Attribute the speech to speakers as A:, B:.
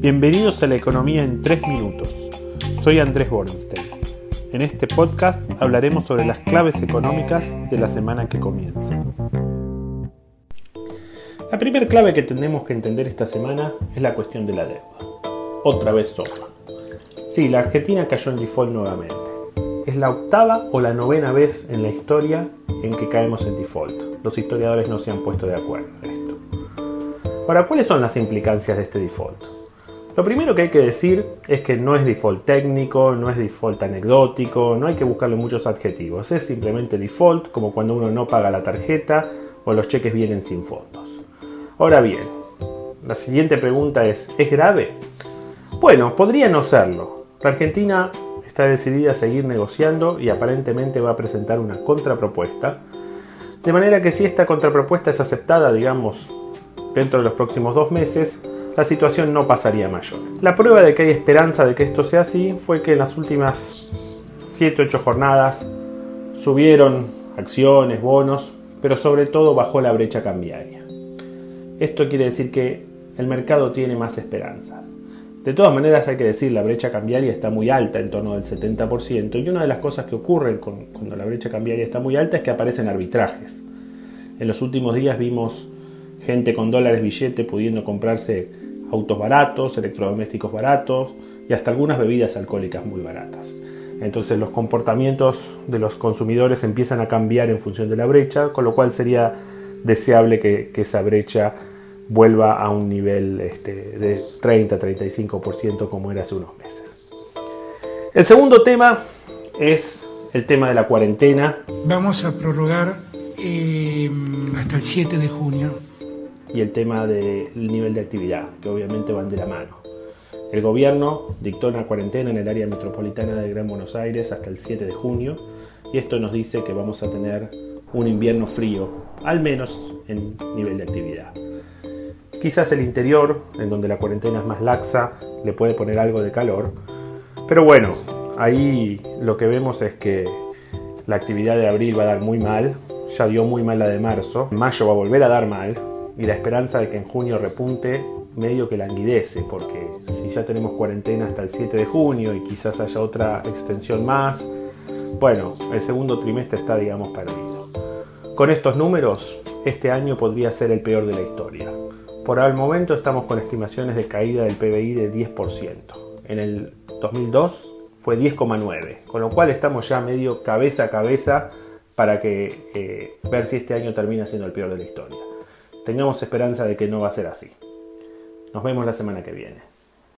A: Bienvenidos a la economía en 3 minutos. Soy Andrés Borenstein. En este podcast hablaremos sobre las claves económicas de la semana que comienza. La primera clave que tenemos que entender esta semana es la cuestión de la deuda. Otra vez sopa. Sí, la Argentina cayó en default nuevamente. Es la octava o la novena vez en la historia en que caemos en default. Los historiadores no se han puesto de acuerdo en esto. Ahora, ¿cuáles son las implicancias de este default? Lo primero que hay que decir es que no es default técnico, no es default anecdótico, no hay que buscarle muchos adjetivos, es simplemente default como cuando uno no paga la tarjeta o los cheques vienen sin fondos. Ahora bien, la siguiente pregunta es, ¿es grave? Bueno, podría no serlo. La Argentina está decidida a seguir negociando y aparentemente va a presentar una contrapropuesta. De manera que si esta contrapropuesta es aceptada, digamos, dentro de los próximos dos meses, la situación no pasaría mayor. La prueba de que hay esperanza de que esto sea así fue que en las últimas 7-8 jornadas subieron acciones, bonos, pero sobre todo bajó la brecha cambiaria. Esto quiere decir que el mercado tiene más esperanzas. De todas maneras hay que decir, la brecha cambiaria está muy alta, en torno del 70%, y una de las cosas que ocurren cuando la brecha cambiaria está muy alta es que aparecen arbitrajes. En los últimos días vimos gente con dólares billete pudiendo comprarse autos baratos, electrodomésticos baratos y hasta algunas bebidas alcohólicas muy baratas. Entonces los comportamientos de los consumidores empiezan a cambiar en función de la brecha, con lo cual sería deseable que, esa brecha vuelva a un nivel este, de 30-35% como era hace unos meses. El segundo tema es el tema de la cuarentena.
B: Vamos a prorrogar eh, hasta el 7 de junio
A: y el tema del nivel de actividad, que obviamente van de la mano. El gobierno dictó una cuarentena en el área metropolitana de Gran Buenos Aires hasta el 7 de junio y esto nos dice que vamos a tener un invierno frío, al menos en nivel de actividad. Quizás el interior, en donde la cuarentena es más laxa, le puede poner algo de calor, pero bueno, ahí lo que vemos es que la actividad de abril va a dar muy mal, ya dio muy mal la de marzo, mayo va a volver a dar mal, y la esperanza de que en junio repunte medio que languidece, porque si ya tenemos cuarentena hasta el 7 de junio y quizás haya otra extensión más, bueno, el segundo trimestre está, digamos, perdido. Con estos números, este año podría ser el peor de la historia. Por el momento estamos con estimaciones de caída del PBI de 10%. En el 2002 fue 10,9%, con lo cual estamos ya medio cabeza a cabeza para que eh, ver si este año termina siendo el peor de la historia. Tengamos esperanza de que no va a ser así. Nos vemos la semana que viene.